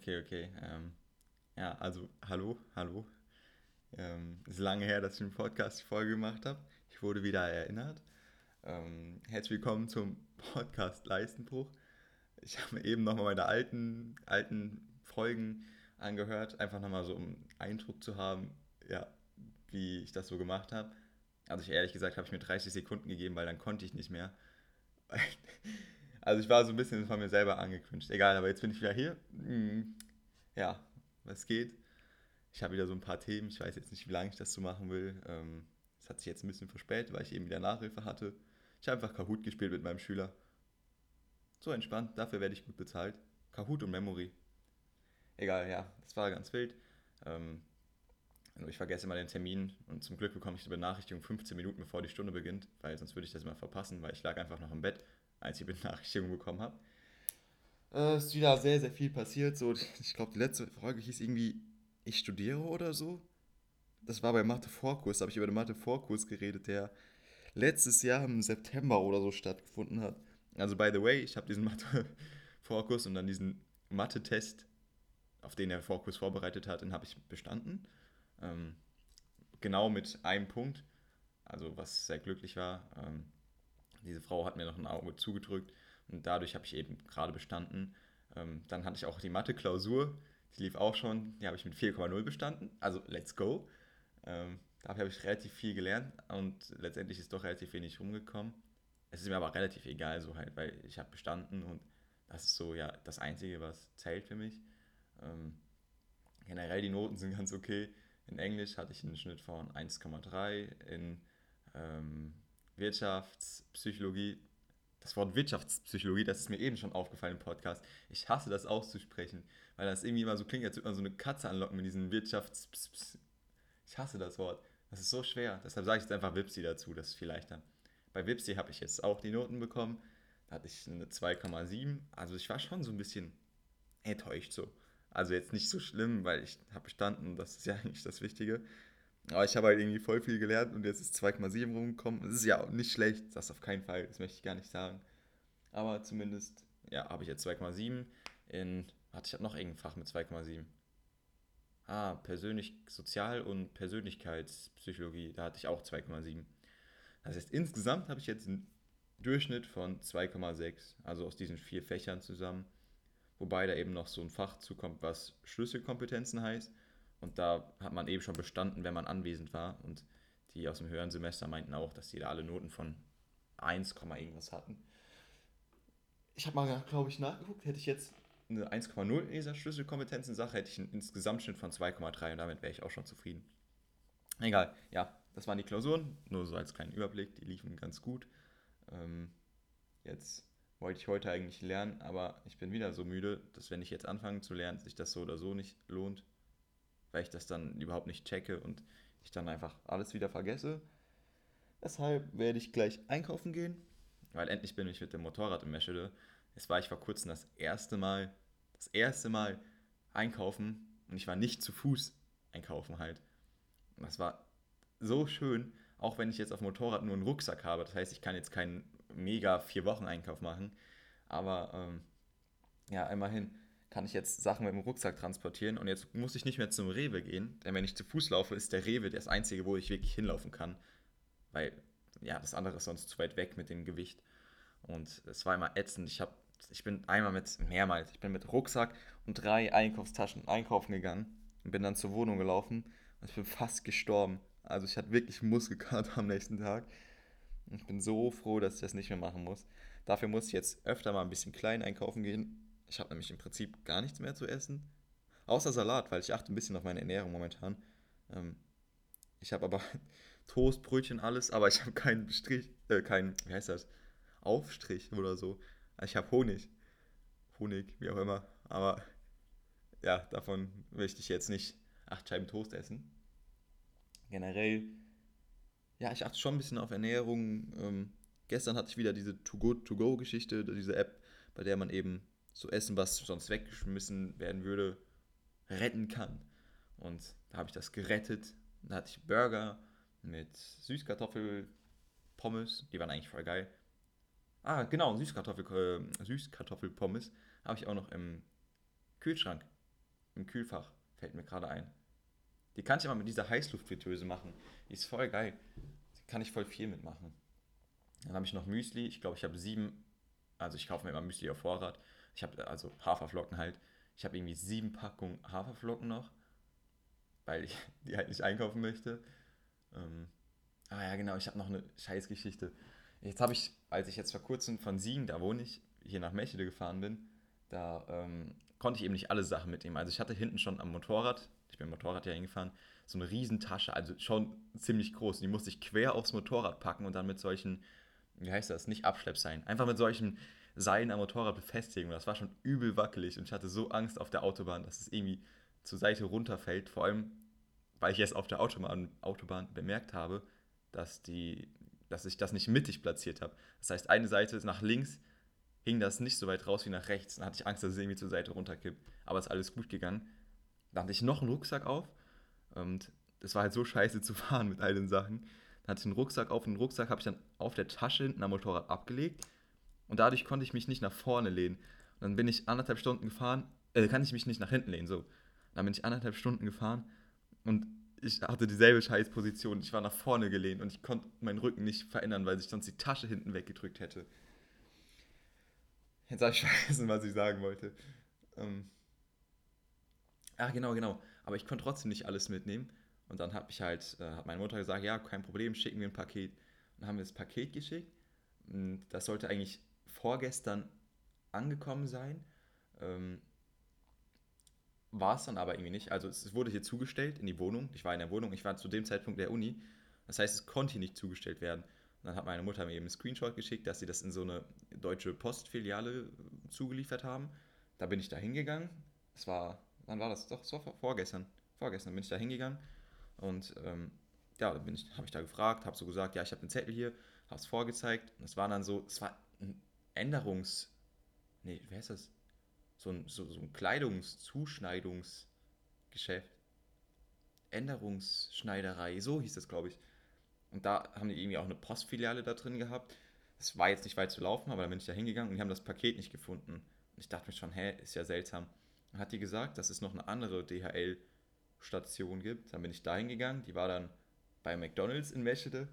Okay, okay. Ähm, ja, also hallo, hallo. Ähm, ist lange her, dass ich einen Podcast die Folge gemacht habe. Ich wurde wieder erinnert. Ähm, herzlich willkommen zum Podcast Leistenbruch. Ich habe mir eben nochmal meine alten, alten Folgen angehört, einfach nochmal so um Eindruck zu haben, ja, wie ich das so gemacht habe. Also ich ehrlich gesagt habe ich mir 30 Sekunden gegeben, weil dann konnte ich nicht mehr. Also ich war so ein bisschen von mir selber angekündigt. Egal, aber jetzt bin ich wieder hier. Hm, ja, was geht? Ich habe wieder so ein paar Themen. Ich weiß jetzt nicht, wie lange ich das so machen will. Ähm, es hat sich jetzt ein bisschen verspätet, weil ich eben wieder Nachhilfe hatte. Ich habe einfach Kahoot gespielt mit meinem Schüler. So entspannt, dafür werde ich gut bezahlt. Kahoot und Memory. Egal, ja, das war ganz wild. Ähm, ich vergesse immer den Termin und zum Glück bekomme ich die Benachrichtigung 15 Minuten bevor die Stunde beginnt, weil sonst würde ich das immer verpassen, weil ich lag einfach noch im Bett als ich die Benachrichtigung bekommen habe. Äh, ist wieder sehr, sehr viel passiert. So, ich glaube, die letzte Folge hieß irgendwie, ich studiere oder so. Das war bei Mathe-Vorkurs, da habe ich über den Mathe-Vorkurs geredet, der letztes Jahr im September oder so stattgefunden hat. Also, by the way, ich habe diesen Mathe-Vorkurs und dann diesen Mathe-Test, auf den der Vorkurs vorbereitet hat, den habe ich bestanden. Ähm, genau mit einem Punkt, also was sehr glücklich war. Ähm, diese Frau hat mir noch ein Auge zugedrückt und dadurch habe ich eben gerade bestanden. Ähm, dann hatte ich auch die Mathe-Klausur, die lief auch schon, die habe ich mit 4,0 bestanden, also let's go. Ähm, dafür habe ich relativ viel gelernt und letztendlich ist doch relativ wenig rumgekommen. Es ist mir aber relativ egal, so halt, weil ich habe bestanden und das ist so ja das Einzige, was zählt für mich. Ähm, generell die Noten sind ganz okay. In Englisch hatte ich einen Schnitt von 1,3, in ähm, Wirtschaftspsychologie, das Wort Wirtschaftspsychologie, das ist mir eben schon aufgefallen im Podcast. Ich hasse das auszusprechen, weil das irgendwie immer so klingt, als würde man so eine Katze anlocken mit diesen Wirtschafts... Ich hasse das Wort. Das ist so schwer. Deshalb sage ich jetzt einfach Wipsi dazu, das ist viel leichter. Bei Wipsi habe ich jetzt auch die Noten bekommen. Da hatte ich eine 2,7. Also ich war schon so ein bisschen enttäuscht so. Also jetzt nicht so schlimm, weil ich habe bestanden, das ist ja eigentlich das Wichtige. Aber ich habe halt irgendwie voll viel gelernt und jetzt ist 2,7 rumgekommen. Das ist ja auch nicht schlecht, das auf keinen Fall, das möchte ich gar nicht sagen. Aber zumindest, ja, habe ich jetzt 2,7 in, warte, ich noch irgendein Fach mit 2,7. Ah, persönlich, Sozial- und Persönlichkeitspsychologie, da hatte ich auch 2,7. Das heißt, insgesamt habe ich jetzt einen Durchschnitt von 2,6, also aus diesen vier Fächern zusammen. Wobei da eben noch so ein Fach zukommt, was Schlüsselkompetenzen heißt. Und da hat man eben schon bestanden, wenn man anwesend war. Und die aus dem höheren Semester meinten auch, dass die da alle Noten von 1, irgendwas hatten. Ich habe mal, glaube ich, nachgeguckt, hätte ich jetzt eine 1,0 in dieser Schlüsselkompetenzen-Sache, hätte ich einen Insgesamtschnitt von 2,3 und damit wäre ich auch schon zufrieden. Egal, ja, das waren die Klausuren, nur so als kleinen Überblick, die liefen ganz gut. Ähm, jetzt wollte ich heute eigentlich lernen, aber ich bin wieder so müde, dass wenn ich jetzt anfange zu lernen, sich das so oder so nicht lohnt weil ich das dann überhaupt nicht checke und ich dann einfach alles wieder vergesse. Deshalb werde ich gleich einkaufen gehen, weil endlich bin ich mit dem Motorrad in Meschede. Es war ich vor kurzem das erste Mal, das erste Mal einkaufen und ich war nicht zu Fuß einkaufen halt. Und das war so schön, auch wenn ich jetzt auf dem Motorrad nur einen Rucksack habe. Das heißt, ich kann jetzt keinen mega vier Wochen Einkauf machen. Aber ähm, ja, immerhin kann ich jetzt Sachen mit dem Rucksack transportieren und jetzt muss ich nicht mehr zum Rewe gehen, denn wenn ich zu Fuß laufe, ist der Rewe das einzige, wo ich wirklich hinlaufen kann, weil ja, das andere ist sonst zu weit weg mit dem Gewicht und es war immer ätzend. Ich habe ich bin einmal mit mehrmals, ich bin mit Rucksack und drei Einkaufstaschen einkaufen gegangen und bin dann zur Wohnung gelaufen und ich bin fast gestorben. Also ich hatte wirklich Muskelkater am nächsten Tag. Ich bin so froh, dass ich das nicht mehr machen muss. Dafür muss ich jetzt öfter mal ein bisschen klein einkaufen gehen, ich habe nämlich im Prinzip gar nichts mehr zu essen. Außer Salat, weil ich achte ein bisschen auf meine Ernährung momentan. Ähm, ich habe aber Toast, Brötchen, alles, aber ich habe keinen Strich, äh, keinen, wie heißt das? Aufstrich oder so. Ich habe Honig. Honig, wie auch immer. Aber ja, davon möchte ich jetzt nicht acht Scheiben Toast essen. Generell, ja, ich achte schon ein bisschen auf Ernährung. Ähm, gestern hatte ich wieder diese To-Go-To-Go-Geschichte, diese App, bei der man eben so Essen, was sonst weggeschmissen werden würde, retten kann. Und da habe ich das gerettet. Da hatte ich Burger mit Süßkartoffelpommes, die waren eigentlich voll geil. Ah, genau, Süßkartoffel, äh, Süßkartoffelpommes habe ich auch noch im Kühlschrank. im Kühlfach, fällt mir gerade ein. Die kann ich immer mit dieser Heißluftfritteuse machen. Die ist voll geil. Die kann ich voll viel mitmachen. Dann habe ich noch Müsli. Ich glaube, ich habe sieben, also ich kaufe mir immer Müsli auf Vorrat. Ich habe also Haferflocken halt. Ich habe irgendwie sieben Packungen Haferflocken noch, weil ich die halt nicht einkaufen möchte. Ähm, ah ja, genau, ich habe noch eine Scheißgeschichte. Jetzt habe ich, als ich jetzt vor kurzem von Siegen, da wohne ich, hier nach Mechede gefahren bin, da ähm, konnte ich eben nicht alle Sachen mitnehmen. Also ich hatte hinten schon am Motorrad, ich bin Motorrad ja hingefahren, so eine Riesentasche, also schon ziemlich groß. Die musste ich quer aufs Motorrad packen und dann mit solchen, wie heißt das, nicht Abschleppseilen, einfach mit solchen Seilen am Motorrad befestigen. Und das war schon übel wackelig und ich hatte so Angst auf der Autobahn, dass es irgendwie zur Seite runterfällt. Vor allem, weil ich erst auf der Autobahn, Autobahn bemerkt habe, dass, die, dass ich das nicht mittig platziert habe. Das heißt, eine Seite ist nach links, hing das nicht so weit raus wie nach rechts. Dann hatte ich Angst, dass es irgendwie zur Seite runterkippt. Aber es ist alles gut gegangen. Dann hatte ich noch einen Rucksack auf und es war halt so scheiße zu fahren mit all den Sachen. Dann hatte ich einen Rucksack auf und den Rucksack habe ich dann auf der Tasche hinten am Motorrad abgelegt und dadurch konnte ich mich nicht nach vorne lehnen. Und dann bin ich anderthalb Stunden gefahren, äh, kann ich mich nicht nach hinten lehnen, so. Dann bin ich anderthalb Stunden gefahren und ich hatte dieselbe Scheißposition. Ich war nach vorne gelehnt und ich konnte meinen Rücken nicht verändern, weil sich sonst die Tasche hinten weggedrückt hätte. Jetzt habe ich vergessen, was ich sagen wollte. Ähm Ach, genau, genau. Aber ich konnte trotzdem nicht alles mitnehmen. Und dann habe ich halt, äh, hat meine Mutter gesagt, ja, kein Problem, schicken wir ein Paket. Und dann haben wir das Paket geschickt. Und das sollte eigentlich vorgestern angekommen sein. Ähm, war es dann aber irgendwie nicht. Also es wurde hier zugestellt in die Wohnung. Ich war in der Wohnung, ich war zu dem Zeitpunkt der Uni. Das heißt, es konnte hier nicht zugestellt werden. Und dann hat meine Mutter mir eben einen Screenshot geschickt, dass sie das in so eine deutsche Postfiliale äh, zugeliefert haben. Da bin ich da hingegangen. Es war, wann war das? Doch, es war vorgestern. Vorgestern bin ich da hingegangen. Und ähm, ja, dann ich, habe ich da gefragt, habe so gesagt, ja, ich habe einen Zettel hier, habe es vorgezeigt. Und es war dann so, es war ein Änderungs... Nee, wer ist das? So ein, so, so ein Kleidungszuschneidungsgeschäft. Änderungsschneiderei, so hieß das, glaube ich. Und da haben die irgendwie auch eine Postfiliale da drin gehabt. Es war jetzt nicht weit zu laufen, aber da bin ich da hingegangen und die haben das Paket nicht gefunden. Und ich dachte mir schon, hä, ist ja seltsam. Dann hat die gesagt, dass es noch eine andere DHL-Station gibt. Dann bin ich da hingegangen. Die war dann bei McDonalds in Meschede,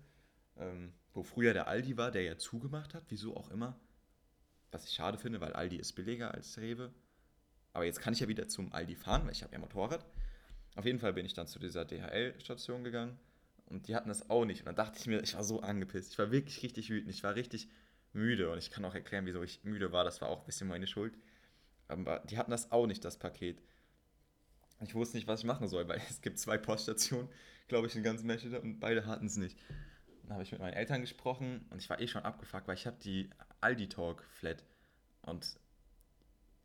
ähm, wo früher der Aldi war, der ja zugemacht hat, wieso auch immer. Was ich schade finde, weil Aldi ist billiger als Rewe. Aber jetzt kann ich ja wieder zum Aldi fahren, weil ich habe ja Motorrad. Auf jeden Fall bin ich dann zu dieser DHL-Station gegangen und die hatten das auch nicht. Und dann dachte ich mir, ich war so angepisst. Ich war wirklich richtig wütend. Ich war richtig müde. Und ich kann auch erklären, wieso ich müde war. Das war auch ein bisschen meine Schuld. Aber die hatten das auch nicht, das Paket. Ich wusste nicht, was ich machen soll, weil es gibt zwei Poststationen, glaube ich, in ganz Meschede und beide hatten es nicht. Habe ich mit meinen Eltern gesprochen und ich war eh schon abgefuckt, weil ich habe die Aldi Talk Flat und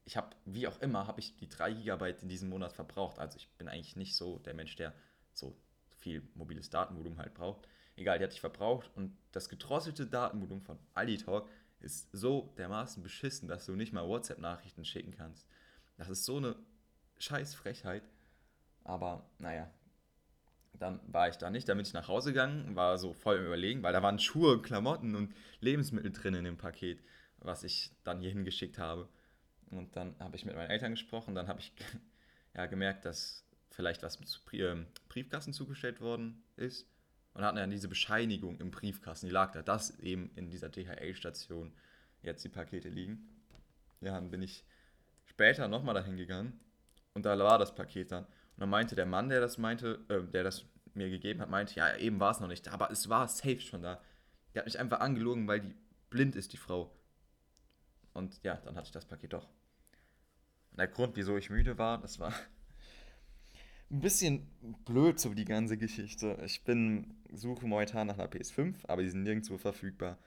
ich habe, wie auch immer, habe ich die 3 GB in diesem Monat verbraucht. Also ich bin eigentlich nicht so der Mensch, der so viel mobiles Datenvolumen halt braucht. Egal, die hatte ich verbraucht und das gedrosselte Datenvolumen von Alitalk ist so dermaßen beschissen, dass du nicht mal WhatsApp-Nachrichten schicken kannst. Das ist so eine scheiß Frechheit. Aber naja, dann war ich da nicht, dann bin ich nach Hause gegangen, war so voll im Überlegen, weil da waren Schuhe, Klamotten und Lebensmittel drin in dem Paket, was ich dann hier hingeschickt habe. Und dann habe ich mit meinen Eltern gesprochen, dann habe ich ja, gemerkt, dass vielleicht was zu ähm, Briefkasten zugestellt worden ist. Und hatten dann diese Bescheinigung im Briefkasten, die lag da, dass eben in dieser DHL-Station jetzt die Pakete liegen. Ja, dann bin ich später nochmal dahin gegangen und da war das Paket dann. Und dann meinte der Mann, der das meinte, äh, der das mir gegeben hat, meinte, ja, eben war es noch nicht da, aber es war safe schon da. Der hat mich einfach angelogen, weil die blind ist, die Frau. Und ja, dann hatte ich das Paket doch. Und der Grund, wieso ich müde war, das war ein bisschen blöd, so die ganze Geschichte. Ich bin, suche momentan nach einer PS5, aber die sind nirgendwo verfügbar.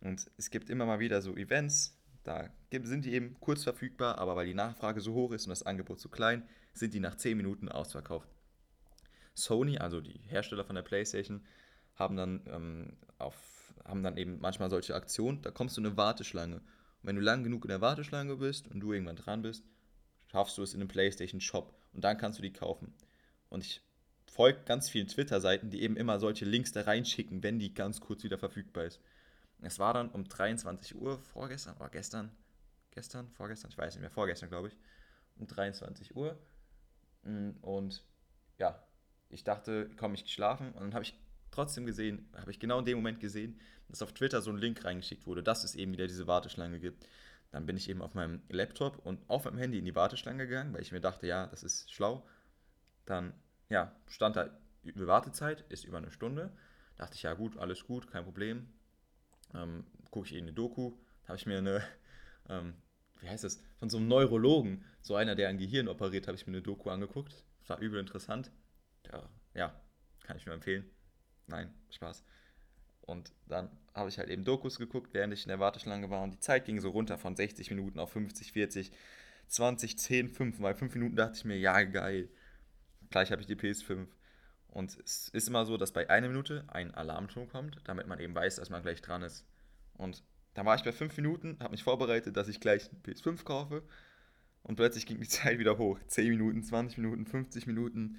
Und es gibt immer mal wieder so Events, da sind die eben kurz verfügbar, aber weil die Nachfrage so hoch ist und das Angebot so klein, sind die nach 10 Minuten ausverkauft. Sony, also die Hersteller von der PlayStation, haben dann, ähm, auf, haben dann eben manchmal solche Aktionen, da kommst du in eine Warteschlange. Und wenn du lang genug in der Warteschlange bist und du irgendwann dran bist, schaffst du es in einem PlayStation Shop und dann kannst du die kaufen. Und ich folge ganz vielen Twitter-Seiten, die eben immer solche Links da reinschicken, wenn die ganz kurz wieder verfügbar ist. Es war dann um 23 Uhr vorgestern oder gestern, gestern, vorgestern, ich weiß nicht mehr, vorgestern glaube ich, um 23 Uhr Mm, und ja, ich dachte, komm, ich geschlafen und dann habe ich trotzdem gesehen, habe ich genau in dem Moment gesehen, dass auf Twitter so ein Link reingeschickt wurde, dass es eben wieder diese Warteschlange gibt. Dann bin ich eben auf meinem Laptop und auf meinem Handy in die Warteschlange gegangen, weil ich mir dachte, ja, das ist schlau. Dann, ja, stand da, Wartezeit ist über eine Stunde. Dachte ich, ja gut, alles gut, kein Problem. Ähm, Gucke ich eben eine Doku. Da habe ich mir eine, ähm, wie heißt das, von so einem Neurologen, so einer, der ein Gehirn operiert, habe ich mir eine Doku angeguckt. Das war übel interessant. Ja, ja, kann ich nur empfehlen. Nein, Spaß. Und dann habe ich halt eben Dokus geguckt, während ich in der Warteschlange war. Und die Zeit ging so runter von 60 Minuten auf 50, 40, 20, 10, 5. Weil 5 Minuten dachte ich mir, ja, geil. Gleich habe ich die PS5. Und es ist immer so, dass bei einer Minute ein Alarmton kommt, damit man eben weiß, dass man gleich dran ist. Und dann war ich bei 5 Minuten, habe mich vorbereitet, dass ich gleich eine PS5 kaufe. Und plötzlich ging die Zeit wieder hoch. 10 Minuten, 20 Minuten, 50 Minuten.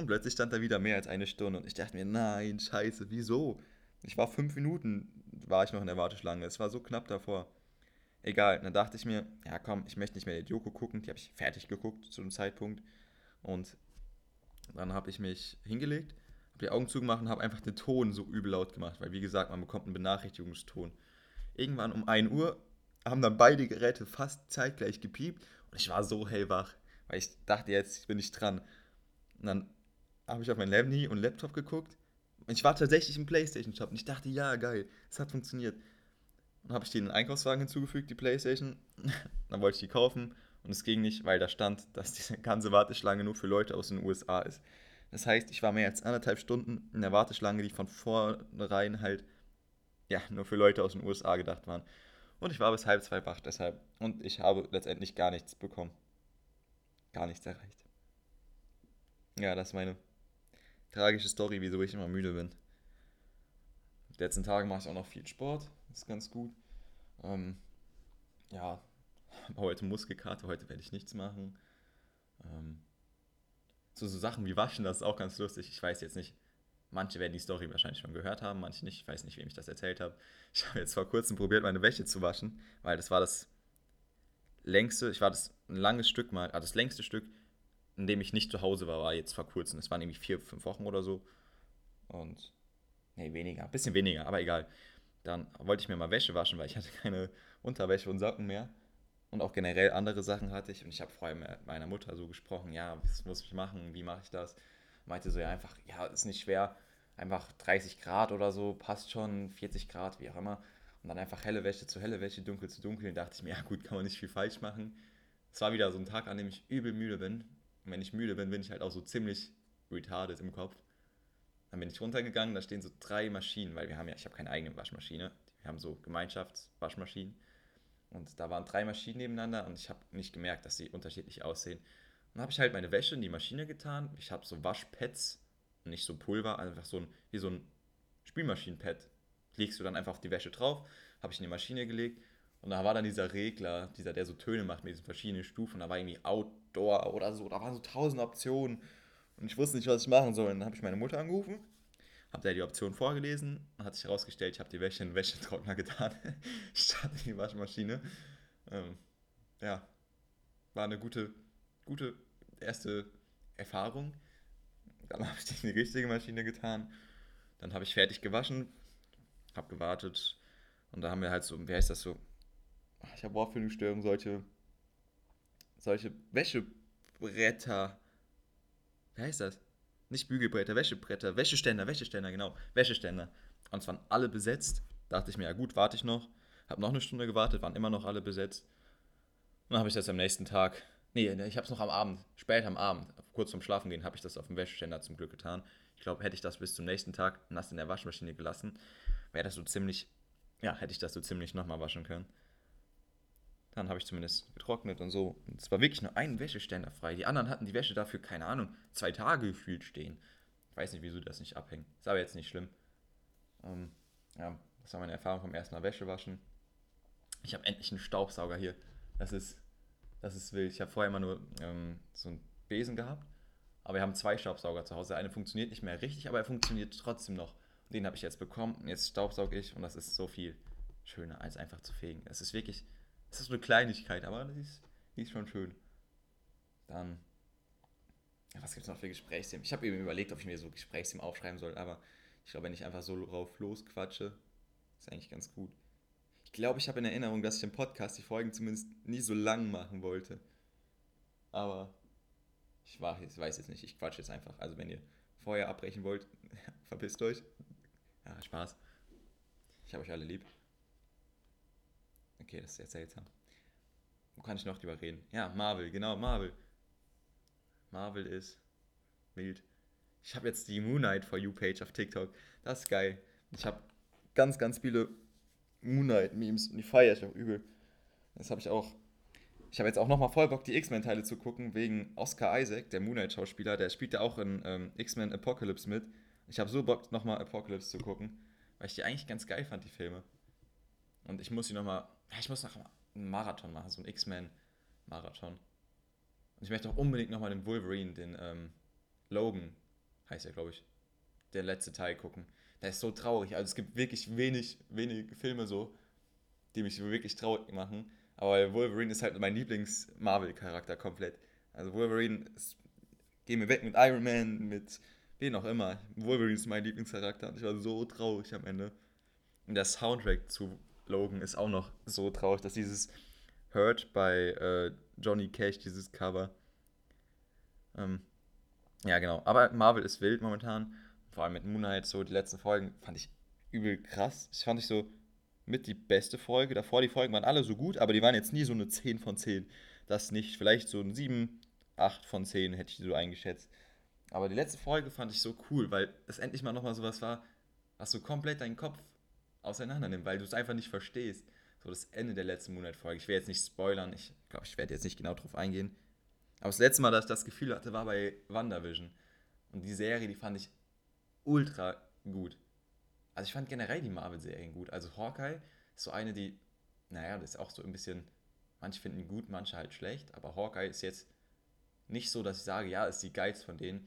Und plötzlich stand da wieder mehr als eine Stunde. Und ich dachte mir, nein, scheiße, wieso? Ich war fünf Minuten, war ich noch in der Warteschlange. Es war so knapp davor. Egal, dann dachte ich mir, ja komm, ich möchte nicht mehr die Doku gucken. Die habe ich fertig geguckt zu dem Zeitpunkt. Und dann habe ich mich hingelegt, habe die Augen zugemacht und habe einfach den Ton so übel laut gemacht. Weil wie gesagt, man bekommt einen Benachrichtigungston. Irgendwann um 1 Uhr haben dann beide Geräte fast zeitgleich gepiept. Und ich war so hellwach, weil ich dachte, jetzt bin ich dran. Und dann habe ich auf mein Handy und Laptop geguckt ich war tatsächlich im PlayStation-Shop und ich dachte, ja, geil, es hat funktioniert. Dann habe ich den Einkaufswagen hinzugefügt, die PlayStation. Dann wollte ich die kaufen und es ging nicht, weil da stand, dass diese ganze Warteschlange nur für Leute aus den USA ist. Das heißt, ich war mehr als anderthalb Stunden in der Warteschlange, die von vornherein halt ja, nur für Leute aus den USA gedacht waren. Und ich war bis halb zwei wach deshalb. Und ich habe letztendlich gar nichts bekommen. Gar nichts erreicht. Ja, das ist meine tragische Story, wieso ich immer müde bin. In den letzten Tagen mache ich auch noch viel Sport, das ist ganz gut. Ähm, ja, heute Muskelkarte, heute werde ich nichts machen. Ähm, so, so Sachen wie Waschen, das ist auch ganz lustig. Ich weiß jetzt nicht, manche werden die Story wahrscheinlich schon gehört haben, manche nicht. Ich weiß nicht, wem ich das erzählt habe. Ich habe jetzt vor kurzem probiert, meine Wäsche zu waschen, weil das war das längste, ich war das ein langes Stück mal, ah, das längste Stück in dem ich nicht zu Hause war, war jetzt vor kurzem. Es waren nämlich vier, fünf Wochen oder so. Und, nee, weniger, bisschen weniger, aber egal. Dann wollte ich mir mal Wäsche waschen, weil ich hatte keine Unterwäsche und Socken mehr. Und auch generell andere Sachen hatte ich. Und ich habe vorher mit meiner Mutter so gesprochen, ja, was muss ich machen, wie mache ich das? Meinte so, ja, einfach, ja, ist nicht schwer. Einfach 30 Grad oder so, passt schon, 40 Grad, wie auch immer. Und dann einfach helle Wäsche zu helle Wäsche, dunkel zu dunkel. Und dachte ich mir, ja gut, kann man nicht viel falsch machen. Es war wieder so ein Tag, an dem ich übel müde bin. Wenn ich müde bin, bin ich halt auch so ziemlich retarded im Kopf. Dann bin ich runtergegangen, da stehen so drei Maschinen, weil wir haben ja, ich habe keine eigene Waschmaschine. Wir haben so Gemeinschaftswaschmaschinen. Und da waren drei Maschinen nebeneinander und ich habe nicht gemerkt, dass sie unterschiedlich aussehen. Dann habe ich halt meine Wäsche in die Maschine getan. Ich habe so Waschpads, nicht so Pulver, einfach so ein, wie so ein Spülmaschinenpad. Legst du dann einfach auf die Wäsche drauf, habe ich in die Maschine gelegt und da war dann dieser Regler, dieser, der so Töne macht mit diesen verschiedenen Stufen. Da war irgendwie Outdoor oder so. Da waren so tausend Optionen. Und ich wusste nicht, was ich machen soll. Und dann habe ich meine Mutter angerufen, habe der die Option vorgelesen und hat sich herausgestellt, ich habe die Wäsche in den Wäschetrockner getan, statt in die Waschmaschine. Ähm, ja, war eine gute, gute erste Erfahrung. Dann habe ich die in die richtige Maschine getan. Dann habe ich fertig gewaschen, habe gewartet. Und da haben wir halt so, wie heißt das so, ich habe Wortfindungsstörungen, solche, solche Wäschebretter. Wie heißt das? Nicht Bügelbretter, Wäschebretter, Wäscheständer, Wäscheständer, genau, Wäscheständer. Und es waren alle besetzt. Da dachte ich mir, ja gut, warte ich noch. Habe noch eine Stunde gewartet, waren immer noch alle besetzt. Und dann habe ich das am nächsten Tag, nee, ich habe es noch am Abend, spät am Abend, kurz vorm Schlafen gehen, habe ich das auf dem Wäscheständer zum Glück getan. Ich glaube, hätte ich das bis zum nächsten Tag nass in der Waschmaschine gelassen, wäre das so ziemlich, ja, hätte ich das so ziemlich nochmal waschen können. Dann habe ich zumindest getrocknet und so. Und es war wirklich nur ein Wäscheständer frei. Die anderen hatten die Wäsche dafür, keine Ahnung, zwei Tage gefühlt stehen. Ich weiß nicht, wieso das nicht abhängt. Ist aber jetzt nicht schlimm. Ähm, ja, das war meine Erfahrung vom ersten Mal Wäsche waschen. Ich habe endlich einen Staubsauger hier. Das ist, das ist wild. Ich habe vorher immer nur ähm, so einen Besen gehabt. Aber wir haben zwei Staubsauger zu Hause. Der eine funktioniert nicht mehr richtig, aber er funktioniert trotzdem noch. Den habe ich jetzt bekommen. Jetzt staubsauge ich und das ist so viel schöner, als einfach zu fegen. Es ist wirklich das ist so eine Kleinigkeit, aber die ist, die ist schon schön. Dann, was gibt es noch für Gesprächsthemen? Ich habe eben überlegt, ob ich mir so Gesprächsthemen aufschreiben soll, aber ich glaube, wenn ich einfach so drauf losquatsche, ist eigentlich ganz gut. Ich glaube, ich habe in Erinnerung, dass ich im Podcast die Folgen zumindest nie so lang machen wollte. Aber ich weiß jetzt nicht, ich quatsche jetzt einfach. Also wenn ihr vorher abbrechen wollt, verpisst euch. Ja, Spaß. Ich habe euch alle lieb. Okay, das ist jetzt seltsam. Wo kann ich noch drüber reden? Ja, Marvel, genau, Marvel. Marvel ist wild. Ich habe jetzt die Moon Knight for You Page auf TikTok. Das ist geil. Ich habe ganz, ganz viele Moon Knight Memes und die feiere ich auch übel. Das habe ich auch. Ich habe jetzt auch nochmal voll Bock, die X-Men-Teile zu gucken, wegen Oscar Isaac, der Moon Knight-Schauspieler. Der spielt ja auch in ähm, X-Men Apocalypse mit. Ich habe so Bock, nochmal Apocalypse zu gucken, weil ich die eigentlich ganz geil fand, die Filme. Und ich muss die nochmal. Ich muss noch einen Marathon machen, so einen X-Men-Marathon. Und ich möchte auch unbedingt nochmal den Wolverine, den ähm, Logan, heißt er, glaube ich, der letzte Teil gucken. Der ist so traurig. Also es gibt wirklich wenig, wenig Filme so, die mich wirklich traurig machen. Aber Wolverine ist halt mein Lieblings-Marvel-Charakter komplett. Also Wolverine ist, gehen wir weg mit Iron Man, mit wen auch immer. Wolverine ist mein Lieblingscharakter und ich war so traurig am Ende. Und der Soundtrack zu Logan ist auch noch so traurig, dass dieses Hurt bei äh, Johnny Cash, dieses Cover. Ähm, ja, genau. Aber Marvel ist wild momentan. Vor allem mit Moonlight, so die letzten Folgen fand ich übel krass. Ich fand ich so mit die beste Folge. Davor die Folgen waren alle so gut, aber die waren jetzt nie so eine 10 von 10. Das nicht. Vielleicht so ein 7, 8 von 10 hätte ich so eingeschätzt. Aber die letzte Folge fand ich so cool, weil es endlich mal nochmal sowas war, was so komplett deinen Kopf auseinander nimmt, weil du es einfach nicht verstehst so das Ende der letzten Monatfolge. Ich will jetzt nicht spoilern, ich glaube, ich werde jetzt nicht genau drauf eingehen. Aber das letzte Mal, dass ich das Gefühl hatte, war bei WandaVision. Und die Serie, die fand ich ultra gut. Also ich fand generell die Marvel-Serien gut. Also Hawkeye ist so eine, die, naja, das ist auch so ein bisschen, manche finden gut, manche halt schlecht. Aber Hawkeye ist jetzt nicht so, dass ich sage, ja, ist die geilste von denen.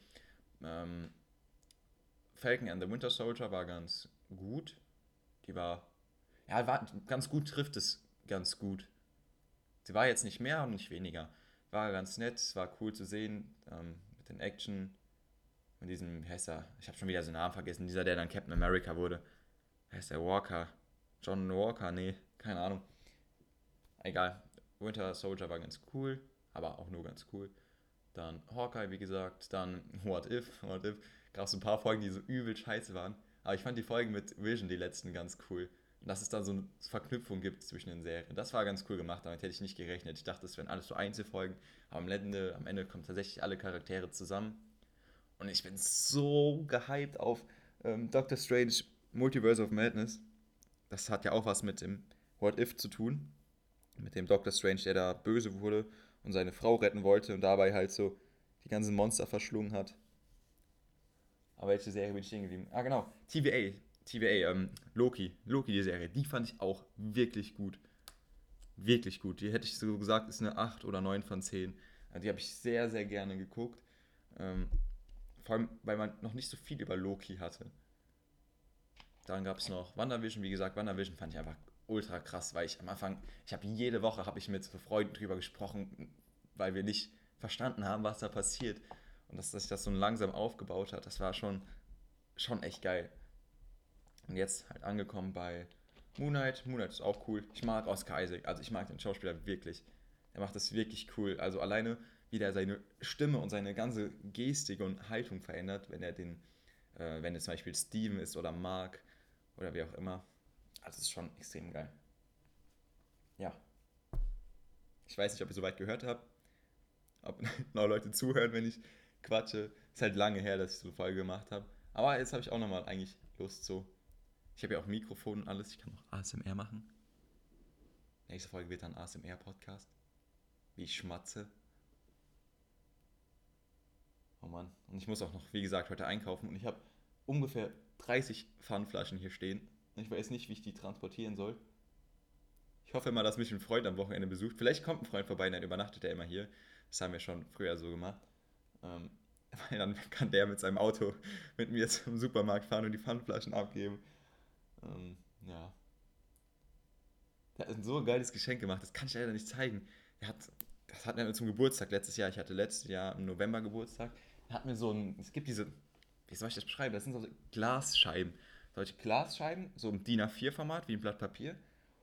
Ähm, Falcon and the Winter Soldier war ganz gut. Die war ja, war, ganz gut trifft es ganz gut. Sie war jetzt nicht mehr und nicht weniger. War ganz nett, war cool zu sehen ähm, mit den Action. Mit diesem, wie heißt er? Ich habe schon wieder seinen Namen vergessen. Dieser, der dann Captain America wurde. Heißt der? Walker. John Walker? Nee, keine Ahnung. Egal. Winter Soldier war ganz cool, aber auch nur ganz cool. Dann Hawkeye, wie gesagt. Dann What If? What If? Gab es ein paar Folgen, die so übel scheiße waren. Aber ich fand die Folgen mit Vision, die letzten, ganz cool. Und dass es da so eine Verknüpfung gibt zwischen den Serien. Das war ganz cool gemacht, damit hätte ich nicht gerechnet. Ich dachte, es wären alles so Einzelfolgen, aber am Ende, am Ende kommen tatsächlich alle Charaktere zusammen. Und ich bin so gehypt auf ähm, Doctor Strange Multiverse of Madness. Das hat ja auch was mit dem What If zu tun. Mit dem Doctor Strange, der da böse wurde und seine Frau retten wollte und dabei halt so die ganzen Monster verschlungen hat. Aber welche Serie bin ich stehen geblieben? Ah, genau. TVA. TVA, ähm, Loki, Loki, die Serie, die fand ich auch wirklich gut. Wirklich gut. Die hätte ich so gesagt, ist eine 8 oder 9 von 10. Also die habe ich sehr, sehr gerne geguckt. Ähm, vor allem, weil man noch nicht so viel über Loki hatte. Dann gab es noch WandaVision, wie gesagt, WandaVision fand ich einfach ultra krass, weil ich am Anfang, ich habe jede Woche, habe ich mit Freunden drüber gesprochen, weil wir nicht verstanden haben, was da passiert. Und dass, sich das so langsam aufgebaut hat, das war schon, schon echt geil. Und jetzt halt angekommen bei Moonlight. Moonlight ist auch cool. Ich mag Oscar Isaac, also ich mag den Schauspieler wirklich. Er macht das wirklich cool. Also alleine, wie der seine Stimme und seine ganze Gestik und Haltung verändert, wenn er den, äh, wenn es zum Beispiel Steven ist oder Mark oder wie auch immer. Also es ist schon extrem geil. Ja. Ich weiß nicht, ob ihr soweit gehört habt. Ob noch Leute zuhören, wenn ich quatsche. Ist halt lange her, dass ich so eine Folge gemacht habe. Aber jetzt habe ich auch nochmal eigentlich Lust so ich habe ja auch Mikrofon und alles. Ich kann auch ASMR machen. Nächste Folge wird dann ASMR-Podcast. Wie ich schmatze. Oh Mann. Und ich muss auch noch, wie gesagt, heute einkaufen. Und ich habe ungefähr 30 Pfandflaschen hier stehen. Ich weiß nicht, wie ich die transportieren soll. Ich hoffe mal, dass mich ein Freund am Wochenende besucht. Vielleicht kommt ein Freund vorbei, dann übernachtet er immer hier. Das haben wir schon früher so gemacht. Ähm, weil dann kann der mit seinem Auto mit mir zum Supermarkt fahren und die Pfandflaschen abgeben. Ähm, ja. Der hat so ein geiles Geschenk gemacht, das kann ich leider nicht zeigen. Er hat, das hatten wir zum Geburtstag letztes Jahr. Ich hatte letztes Jahr im November Geburtstag. Da hatten wir so ein, es gibt diese, wie soll ich das beschreiben? Das sind so Glasscheiben. Solche Glasscheiben, so im DIN A4-Format, wie ein Blatt Papier.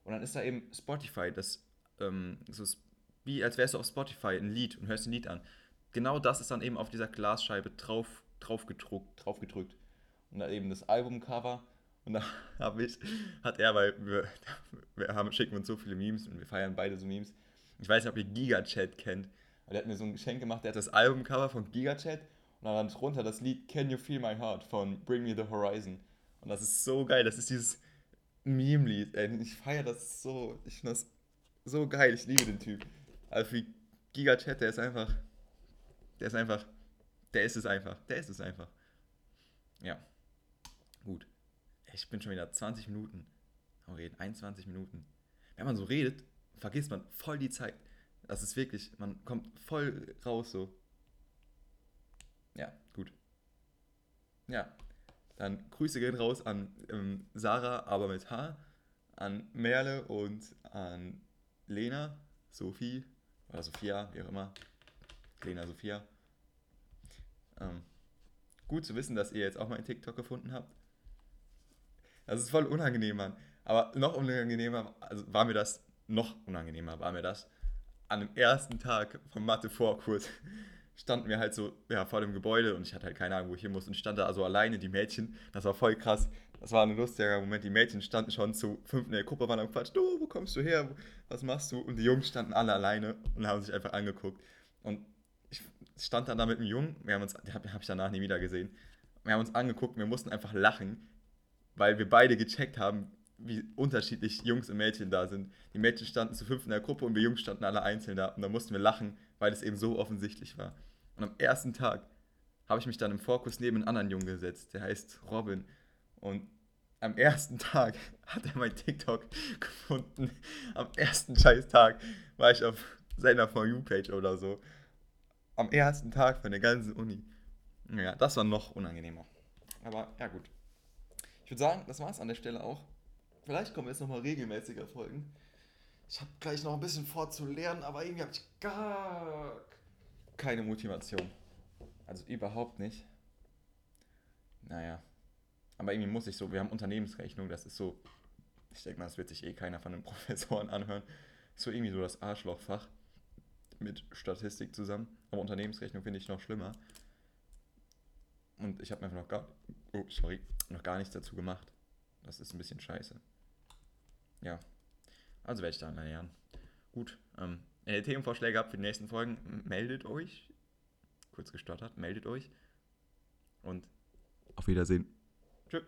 Und dann ist da eben Spotify, das, ähm, so wie als wärst du auf Spotify ein Lied und hörst ein Lied an. Genau das ist dann eben auf dieser Glasscheibe drauf, drauf, gedruckt, drauf gedrückt. Und da eben das Albumcover. Und da habe ich, hat er, weil wir, wir haben, schicken uns so viele Memes und wir feiern beide so Memes. Ich weiß nicht, ob ihr GigaChat kennt. Aber der hat mir so ein Geschenk gemacht, der hat das Albumcover von GigaChat und dann drunter das Lied Can You Feel My Heart von Bring Me the Horizon. Und das ist so geil. Das ist dieses Meme-Lied. Ich feiere das so. Ich finde das so geil. Ich liebe den Typ. Also für GigaChat, der ist einfach. Der ist einfach. Der ist es einfach. Der ist es einfach. Ja. Gut. Ich bin schon wieder 20 Minuten am Reden. 21 Minuten. Wenn man so redet, vergisst man voll die Zeit. Das ist wirklich, man kommt voll raus so. Ja, gut. Ja, dann Grüße gehen raus an ähm, Sarah, aber mit H, an Merle und an Lena, Sophie oder Sophia, wie auch immer. Lena, Sophia. Ähm, gut zu wissen, dass ihr jetzt auch mal einen TikTok gefunden habt. Das ist voll unangenehm, Mann. Aber noch unangenehmer, also war mir das, noch unangenehmer war mir das, an dem ersten Tag vom Mathe-Vorkurs standen wir halt so ja, vor dem Gebäude und ich hatte halt keine Ahnung, wo ich hin muss und stand da also alleine, die Mädchen, das war voll krass. Das war ein lustiger Moment. Die Mädchen standen schon zu fünf in der Gruppe, waren am Quatsch, du, wo kommst du her, was machst du? Und die Jungs standen alle alleine und haben sich einfach angeguckt. Und ich stand dann da mit einem Jungen, wir haben uns, den habe hab ich danach nie wieder gesehen. Wir haben uns angeguckt, wir mussten einfach lachen, weil wir beide gecheckt haben, wie unterschiedlich Jungs und Mädchen da sind. Die Mädchen standen zu fünf in der Gruppe und wir Jungs standen alle einzeln da. Und da mussten wir lachen, weil es eben so offensichtlich war. Und am ersten Tag habe ich mich dann im Fokus neben einen anderen Jungen gesetzt, der heißt Robin. Und am ersten Tag hat er mein TikTok gefunden. Am ersten scheiß Tag war ich auf seiner For You-Page oder so. Am ersten Tag von der ganzen Uni. Ja, das war noch unangenehmer. Aber ja, gut. Ich würde sagen, das war es an der Stelle auch. Vielleicht kommen jetzt nochmal regelmäßiger Folgen. Ich habe gleich noch ein bisschen vor zu lernen, aber irgendwie habe ich gar keine Motivation. Also überhaupt nicht. Naja. Aber irgendwie muss ich so, wir haben Unternehmensrechnung, das ist so, ich denke mal, das wird sich eh keiner von den Professoren anhören. So irgendwie so das Arschlochfach mit Statistik zusammen. Aber Unternehmensrechnung finde ich noch schlimmer. Und ich habe mir einfach noch gar, oh, sorry, noch gar nichts dazu gemacht. Das ist ein bisschen scheiße. Ja. Also werde ich da lernen. Gut. Ähm, wenn ihr Themenvorschläge habt für die nächsten Folgen, meldet euch. Kurz gestottert, meldet euch. Und auf Wiedersehen. Tschüss.